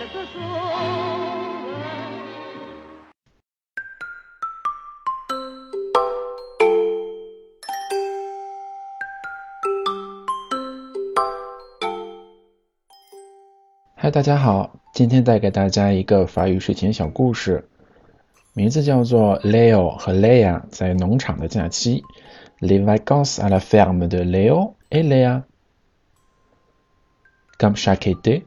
嗨，大家好，今天带给大家一个法语睡前小故事，名字叫做 Leo 和 Leia 在农场的假期。Les vacances à la ferme de Leo et Léa. Comme chaque été,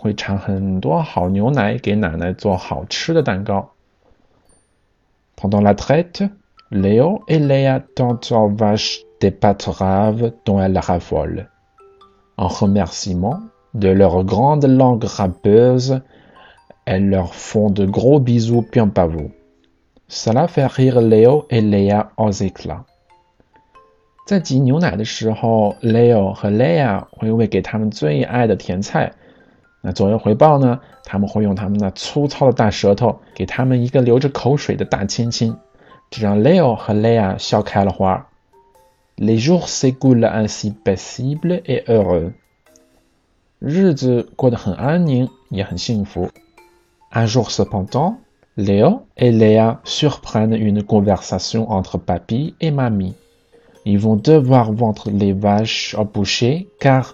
会产很多好牛奶给奶奶做好吃的蛋糕。Pendant la traite, Léo et Léa tentent aux vaches des pâtes raves dont elles raffolent. En remerciement de leur grande langue râpeuse, elles leur font de gros bisous bien pavot. Cela fait rire Léo et Léa aux éclats. 在挤牛奶的时候，Leo 和 Leia 会喂给他们最爱的甜菜。 那左右回报呢，他们会用他们那粗糙的大舌头给他们一个流着口水的大亲亲，这让 Leo 和 Leia 笑开了花。Les jours s'écoulent ainsi paisibles et heureux。日子过得很安宁，也很幸福。Un jour cependant，Leo et Léa surprennent une conversation entre papy et mamie. Ils vont devoir vendre les vaches au boucher car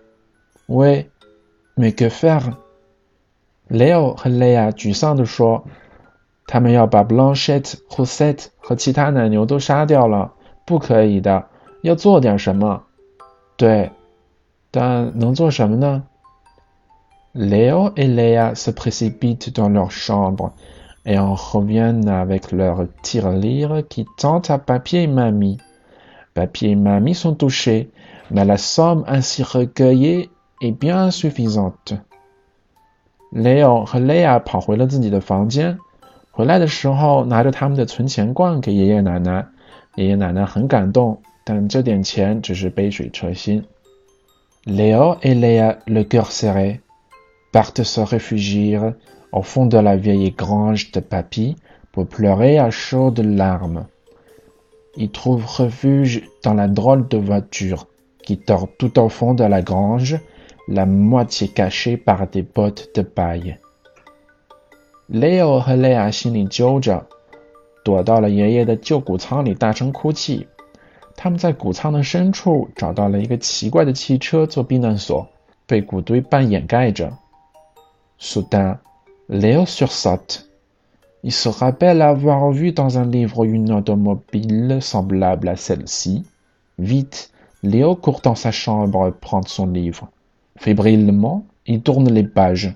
喂，mais que faire？Leo 和 Leia 沮丧地说：“他们要把 Blanchette、Roussette 和其他奶牛都杀掉了，不可以的，要做点什么。”对，但能做什么呢？Leo et Leia se précipitent dans leur chambre et en reviennent avec leur tirelire qui tente à papier et mamie. Papier et mamie sont touchés, mais la somme ainsi recueillie est bien suffisante. Leo 和 Leia 跑回了自己的房间，回来的时候拿着他们的存钱罐给爷爷奶奶。爷爷奶奶很感动，但这点钱只是杯水车薪。Leo et Leia, le cœur serré, partent se réfugier au fond de la vieille grange de papy pour pleurer à chaudes larmes. Ils trouvent refuge dans la drôle de voiture qui tord tout au fond de la grange la moitié cachée par des bottes de paille. Leo 和 Leia 心里揪着，躲到了爷爷的旧谷仓里，大声哭泣。他们在谷仓的深处找到了一个奇怪的汽车做避难所，被谷堆半掩盖着。Soudain, Léo sursaute. Il se rappelle avoir vu dans un livre une automobile semblable à celle-ci. Vite, Léo court dans sa chambre prendre son livre. Fébrilement, il tourne les pages.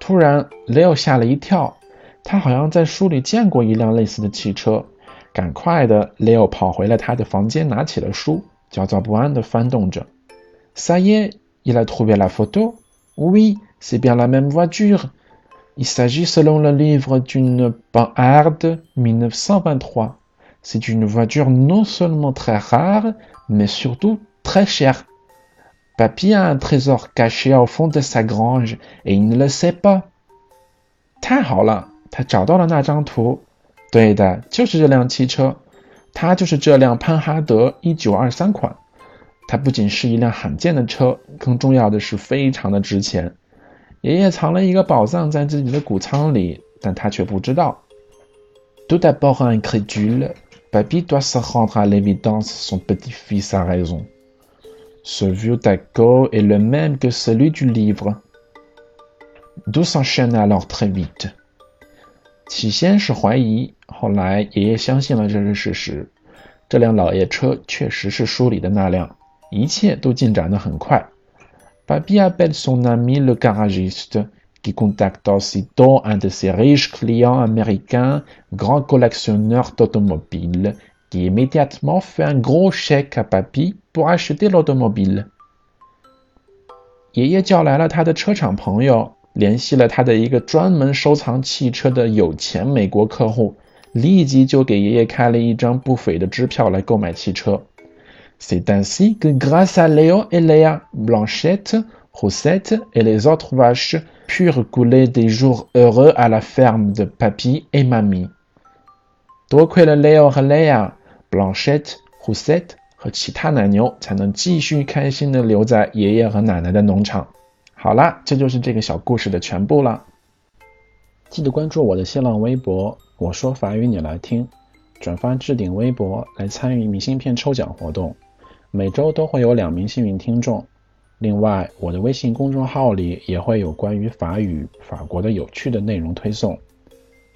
突然，Leo 吓了一跳，他好像在书里见过一辆类似的汽车。赶快的，Leo 跑回了他的房间，拿起了书，焦躁不安地翻动着。Ça y est, il a trouvé la photo. Oui, c'est bien la même voiture. Il s'agit selon le livre d'une Panhard 1923. C'est une voiture non seulement très rare, mais surtout très chère. Papy a un trésor caché au fond de sa grange et il ne le sait pas. 太好了，他找到了那张图。对的，就是这辆汽车，它就是这辆潘哈德一九二三款。它不仅是一辆罕见的车，更重要的是非常的值钱。爷爷藏了一个宝藏在自己的谷仓里，但他却不知道。Tout d'abord incrédule, Papy doit se rendre à l'évidence. Son petit-fils a raison. Ce vieux taco est le même que celui du livre. D'où s'enchaîne alors très vite. 起先是怀疑，后来爷爷相信了这是事实。这辆老爷车确实是书里的那辆，一切都进展得很快。Papy appelle son ami le garagiste, qui contacte aussitôt un de ses riches clients américains, grand collectionneur d'automobiles, qui immédiatement fait un gros chèque à Papy pour acheter l'automobile. 爷爷叫来了他的车厂朋友。联系了他的一个专门收藏汽车的有钱美国客户，立即就给爷爷开了一张不菲的支票来购买汽车。C'est ainsi que grâce à Léo et Léa, Blanchette, Rosette et les autres vaches purent couler des jours heureux à la ferme de Papy et Mamie。多亏了 Léo 和 Léa、 Blanchette、Rosette 和其他奶牛，才能继续开心的留在爷爷和奶奶的农场。好啦，这就是这个小故事的全部了。记得关注我的新浪微博，我说法语你来听，转发置顶微博来参与明信片抽奖活动，每周都会有两名幸运听众。另外，我的微信公众号里也会有关于法语、法国的有趣的内容推送，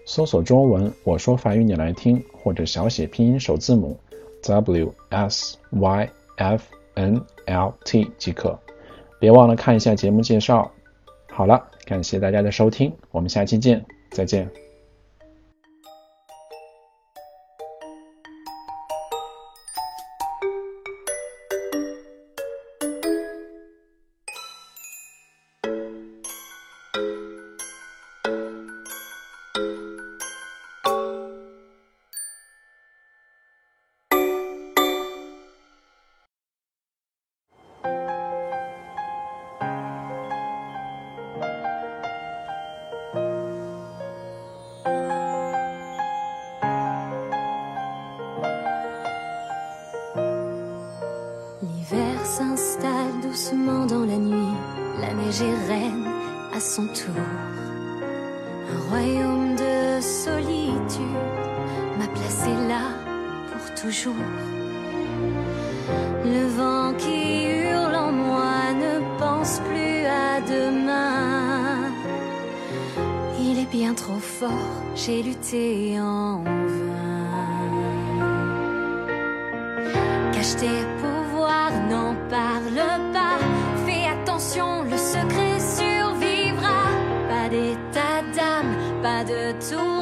搜索中文“我说法语你来听”或者小写拼音首字母 W S Y F N L T 即可。别忘了看一下节目介绍。好了，感谢大家的收听，我们下期见，再见。Reine à son tour. Un royaume de solitude m'a placé là pour toujours. Le vent qui hurle en moi ne pense plus à demain. Il est bien trop fort, j'ai lutté en vain. Cache pas de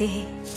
le prix de la liberté.